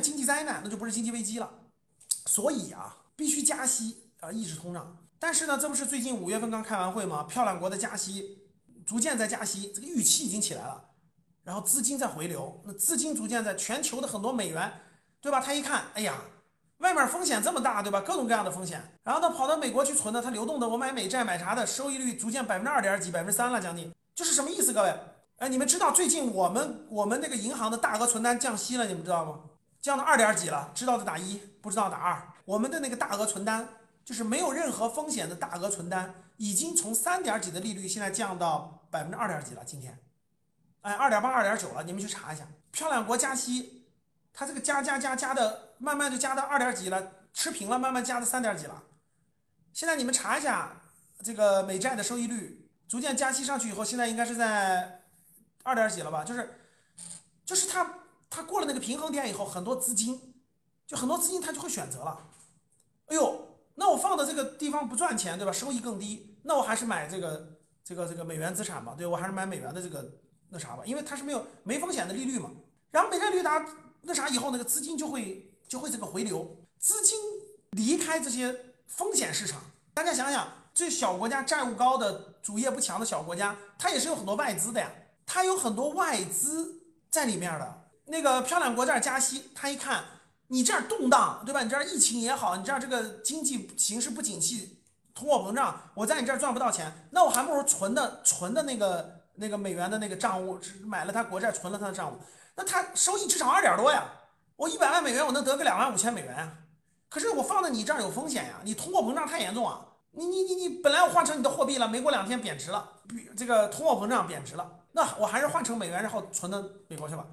经济灾难，那就不是经济危机了。所以啊，必须加息啊，抑制通胀。但是呢，这不是最近五月份刚开完会吗？漂亮国的加息逐渐在加息，这个预期已经起来了，然后资金在回流，那资金逐渐在全球的很多美元，对吧？他一看，哎呀，外面风险这么大，对吧？各种各样的风险，然后他跑到美国去存的，他流动的，我买美债买啥的，收益率逐渐百分之二点几、百分之三了，将近，就是什么意思？各位，哎，你们知道最近我们我们那个银行的大额存单降息了，你们知道吗？降到二点几了，知道的打一，不知道打二。我们的那个大额存单，就是没有任何风险的大额存单，已经从三点几的利率，现在降到百分之二点几了。今天，哎，二点八、二点九了，你们去查一下。漂亮国加息，它这个加加加加的，慢慢就加到二点几了，持平了，慢慢加到三点几了。现在你们查一下这个美债的收益率，逐渐加息上去以后，现在应该是在二点几了吧？就是，就是它。它过了那个平衡点以后，很多资金，就很多资金它就会选择了，哎呦，那我放的这个地方不赚钱，对吧？收益更低，那我还是买这个这个这个美元资产吧，对我还是买美元的这个那啥吧，因为它是没有没风险的利率嘛。然后美债利率达那啥以后，那个资金就会就会这个回流，资金离开这些风险市场。大家想想，这小国家债务高的主业不强的小国家，它也是有很多外资的呀，它有很多外资在里面的。那个漂亮国这加息，他一看你这儿动荡，对吧？你这儿疫情也好，你这儿这个经济形势不景气，通货膨胀，我在你这儿赚不到钱，那我还不如存的存的那个 那个美元的那个账户，买了他国债，存了他的账户，那他收益至少二点多呀。我一百万美元，我能得个两万五千美元啊。可是我放在你这儿有风险呀，你通货膨胀太严重啊。你你你你本来我换成你的货币了，没过两天贬值了，这个通货膨胀贬值了，那我还是换成美元，然后存到美国去吧。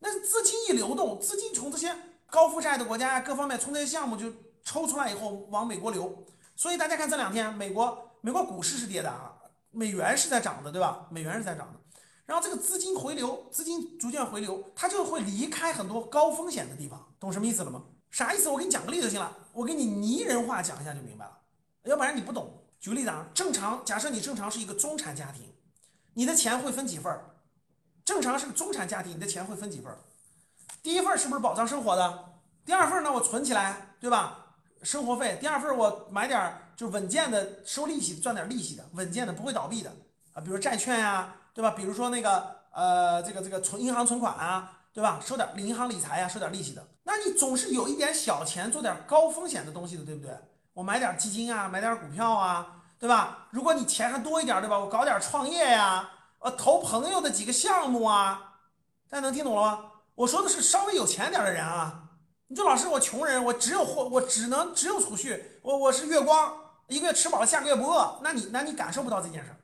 那资金一流动，资金从这些高负债的国家呀，各方面从这些项目就抽出来以后往美国流，所以大家看这两天美国美国股市是跌的啊，美元是在涨的，对吧？美元是在涨的，然后这个资金回流，资金逐渐回流，它就会离开很多高风险的地方，懂什么意思了吗？啥意思？我给你讲个例子行了，我给你拟人化讲一下就明白了，要不然你不懂。举个例子啊，正常假设你正常是一个中产家庭，你的钱会分几份儿？正常是个中产家庭，你的钱会分几份？第一份是不是保障生活的？第二份呢，我存起来，对吧？生活费。第二份我买点就稳健的，收利息赚点利息的，稳健的不会倒闭的啊，比如债券呀，对吧？比如说那个呃，这个这个存银行存款啊，对吧？收点银行理财呀，收点利息的。那你总是有一点小钱做点高风险的东西的，对不对？我买点基金啊，买点股票啊，对吧？如果你钱还多一点，对吧？我搞点创业呀。呃，投朋友的几个项目啊，大家能听懂了吗？我说的是稍微有钱点的人啊。你说老师，我穷人，我只有货，我只能只有储蓄，我我是月光，一个月吃饱了，下个月不饿。那你那你感受不到这件事儿。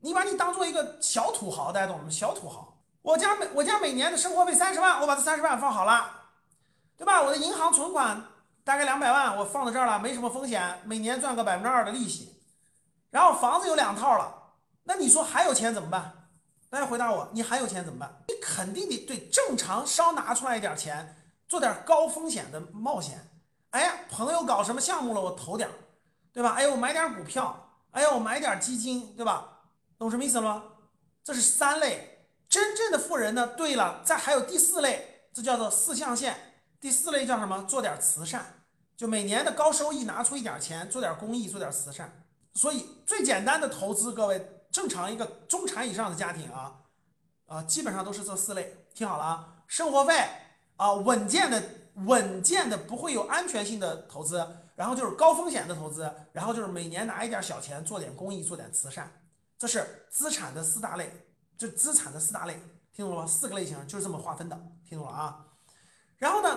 你把你当做一个小土豪，大家懂了吗？小土豪，我家每我家每年的生活费三十万，我把这三十万放好了，对吧？我的银行存款大概两百万，我放在这儿了，没什么风险，每年赚个百分之二的利息。然后房子有两套了，那你说还有钱怎么办？大家回答我，你还有钱怎么办？你肯定得对正常稍拿出来一点钱，做点高风险的冒险。哎呀，朋友搞什么项目了，我投点，对吧？哎呦，我买点股票，哎呦，我买点基金，对吧？懂什么意思了吗？这是三类真正的富人呢。对了，再还有第四类，这叫做四象限。第四类叫什么？做点慈善，就每年的高收益拿出一点钱，做点公益，做点慈善。所以最简单的投资，各位。正常一个中产以上的家庭啊，啊，基本上都是这四类，听好了啊，生活费啊，稳健的、稳健的不会有安全性的投资，然后就是高风险的投资，然后就是每年拿一点小钱做点公益、做点慈善，这是资产的四大类，这资产的四大类，听懂了吗？四个类型就是这么划分的，听懂了啊？然后呢，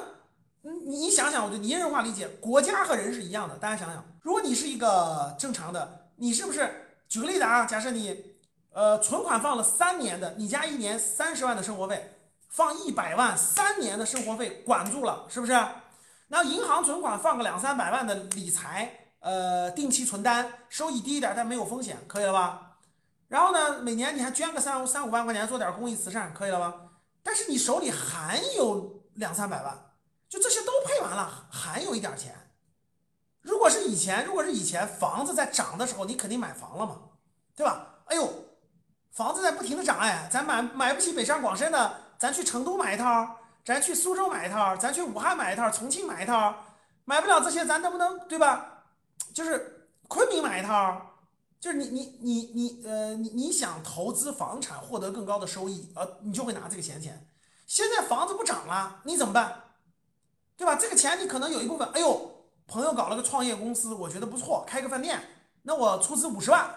你你想想，我就拟人化理解，国家和人是一样的，大家想想，如果你是一个正常的，你是不是？举个例子啊，假设你，呃，存款放了三年的，你家一年三十万的生活费，放一百万，三年的生活费管住了，是不是？那银行存款放个两三百万的理财，呃，定期存单，收益低一点，但没有风险，可以了吧？然后呢，每年你还捐个三三五万块钱做点公益慈善，可以了吧？但是你手里还有两三百万，就这些都配完了，还有一点钱。如果是以前，如果是以前房子在涨的时候，你肯定买房了嘛，对吧？哎呦，房子在不停的涨，哎，咱买买不起北上广深的，咱去成都买一套，咱去苏州买一套，咱去武汉买一套，重庆买一套，买不了这些，咱能不能对吧？就是昆明买一套，就是你你你你呃你你想投资房产获得更高的收益，呃，你就会拿这个闲钱。现在房子不涨了，你怎么办？对吧？这个钱你可能有一部分，哎呦，朋友搞了个创业公司，我觉得不错，开个饭店，那我出资五十万。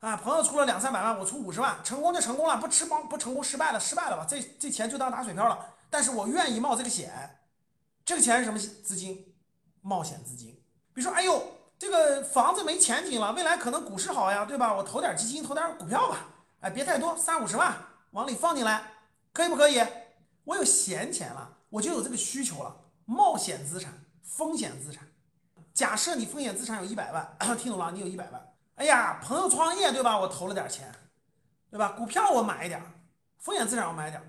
啊，朋友出了两三百万，我出五十万，成功就成功了，不吃帮不成功，失败了，失败了吧？这这钱就当打水漂了。但是我愿意冒这个险，这个钱是什么资金？冒险资金。比如说，哎呦，这个房子没前景了，未来可能股市好呀，对吧？我投点基金，投点股票吧。哎，别太多，三五十万往里放进来，可以不可以？我有闲钱了，我就有这个需求了。冒险资产，风险资产。假设你风险资产有一百万，听懂了？你有一百万。哎呀，朋友创业对吧？我投了点钱，对吧？股票我买一点，风险资产我买一点，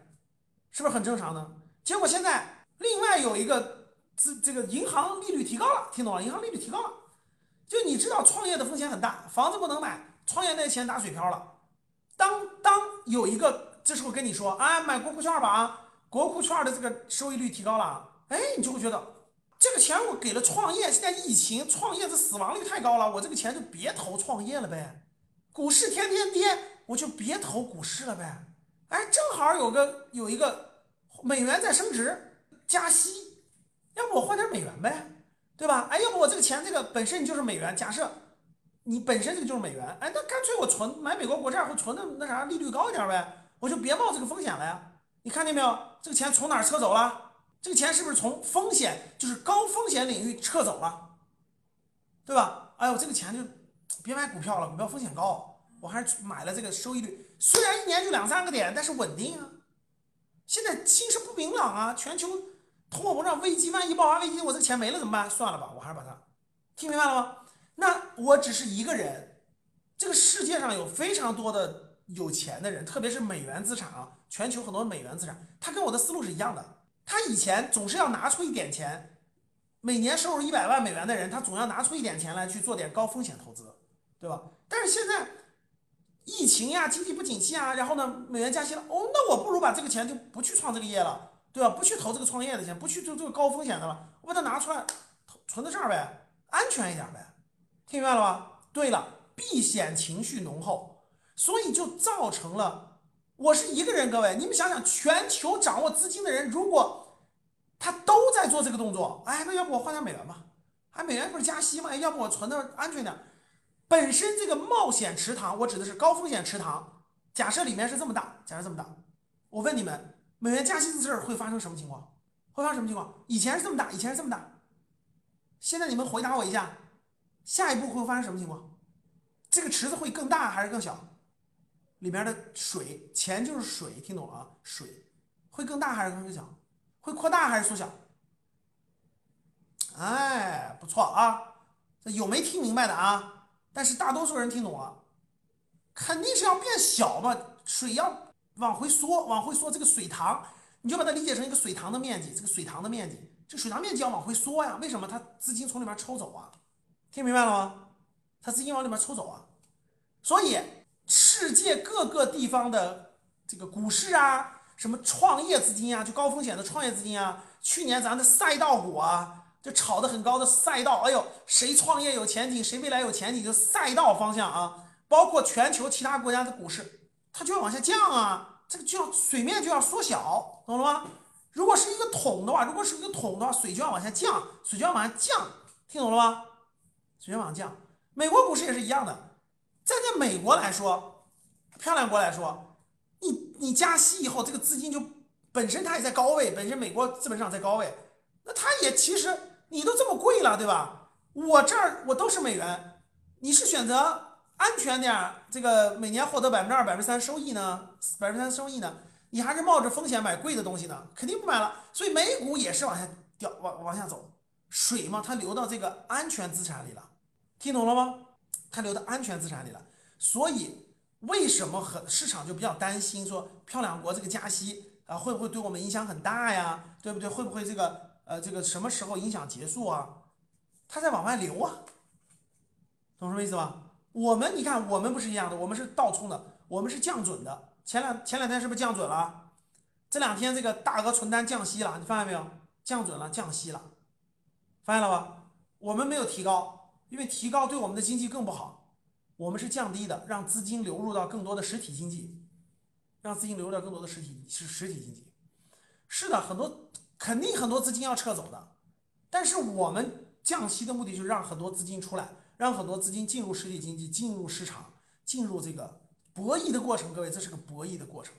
是不是很正常呢？结果现在另外有一个资，这个银行利率提高了，听懂了？银行利率提高了，就你知道创业的风险很大，房子不能买，创业那钱打水漂了。当当有一个这时候跟你说啊，买国库券吧啊，国库券的这个收益率提高了，哎，你就会觉得。这个钱我给了创业，现在疫情，创业这死亡率太高了，我这个钱就别投创业了呗。股市天天跌，我就别投股市了呗。哎，正好有个有一个美元在升值，加息，要不我换点美元呗，对吧？哎，要不我这个钱这个本身你就是美元，假设你本身这个就是美元，哎，那干脆我存买美国国债或存的那啥利率高一点呗，我就别冒这个风险了呀。你看见没有？这个钱从哪儿撤走了？这个钱是不是从风险，就是高风险领域撤走了，对吧？哎呦，这个钱就别买股票了，股票风险高，我还是买了这个收益率，虽然一年就两三个点，但是稳定啊。现在形势不明朗啊，全球通货膨胀危机，万一爆发危机，我这个钱没了怎么办？算了吧，我还是把它听明白了吗？那我只是一个人，这个世界上有非常多的有钱的人，特别是美元资产啊，全球很多美元资产，他跟我的思路是一样的。他以前总是要拿出一点钱，每年收入一百万美元的人，他总要拿出一点钱来去做点高风险投资，对吧？但是现在疫情呀，经济不景气啊，然后呢，美元加息了，哦，那我不如把这个钱就不去创这个业了，对吧？不去投这个创业的钱，不去做这个高风险的了，我把它拿出来存在这儿呗，安全一点呗，听明白了吧？对了，避险情绪浓厚，所以就造成了。我是一个人，各位，你们想想，全球掌握资金的人，如果他都在做这个动作，哎，那要不我换点美元吧？哎，美元不是加息吗？哎，要不我存的安全点？本身这个冒险池塘，我指的是高风险池塘。假设里面是这么大，假设这么大，我问你们，美元加息的事儿会发生什么情况？会发生什么情况？以前是这么大，以前是这么大，现在你们回答我一下，下一步会发生什么情况？这个池子会更大还是更小？里面的水，钱就是水，听懂了啊？水会更大还是更小？会扩大还是缩小？哎，不错啊，这有没听明白的啊？但是大多数人听懂了，肯定是要变小嘛，水要往回缩，往回缩。这个水塘，你就把它理解成一个水塘的面积，这个水塘的面积，这水塘面积要往回缩呀。为什么？它资金从里面抽走啊？听明白了吗？它资金往里面抽走啊，所以。世界各个地方的这个股市啊，什么创业资金啊，就高风险的创业资金啊，去年咱的赛道股啊，就炒得很高的赛道，哎呦，谁创业有前景，谁未来有前景，就赛道方向啊，包括全球其他国家的股市，它就要往下降啊，这个就要水面就要缩小，懂了吗？如果是一个桶的话，如果是一个桶的话，水就要往下降，水就要往下降，听懂了吗？水就往下降，美国股市也是一样的。站在美国来说，漂亮国来说，你你加息以后，这个资金就本身它也在高位，本身美国资本市场在高位，那它也其实你都这么贵了，对吧？我这儿我都是美元，你是选择安全点，这个每年获得百分之二、百分之三收益呢？百分之三收益呢？你还是冒着风险买贵的东西呢？肯定不买了。所以美股也是往下掉，往往下走，水嘛，它流到这个安全资产里了，听懂了吗？它留到安全资产里了，所以为什么很市场就比较担心说漂亮国这个加息啊会不会对我们影响很大呀？对不对？会不会这个呃这个什么时候影响结束啊？它在往外流啊，懂什么意思吧？我们你看我们不是一样的，我们是倒冲的，我们是降准的。前两前两天是不是降准了？这两天这个大额存单降息了，你发现没有？降准了，降息了，发现了吧？我们没有提高，因为提高对我们的经济更不好。我们是降低的，让资金流入到更多的实体经济，让资金流入到更多的实体是实体经济。是的，很多肯定很多资金要撤走的，但是我们降息的目的就是让很多资金出来，让很多资金进入实体经济，进入市场，进入这个博弈的过程。各位，这是个博弈的过程。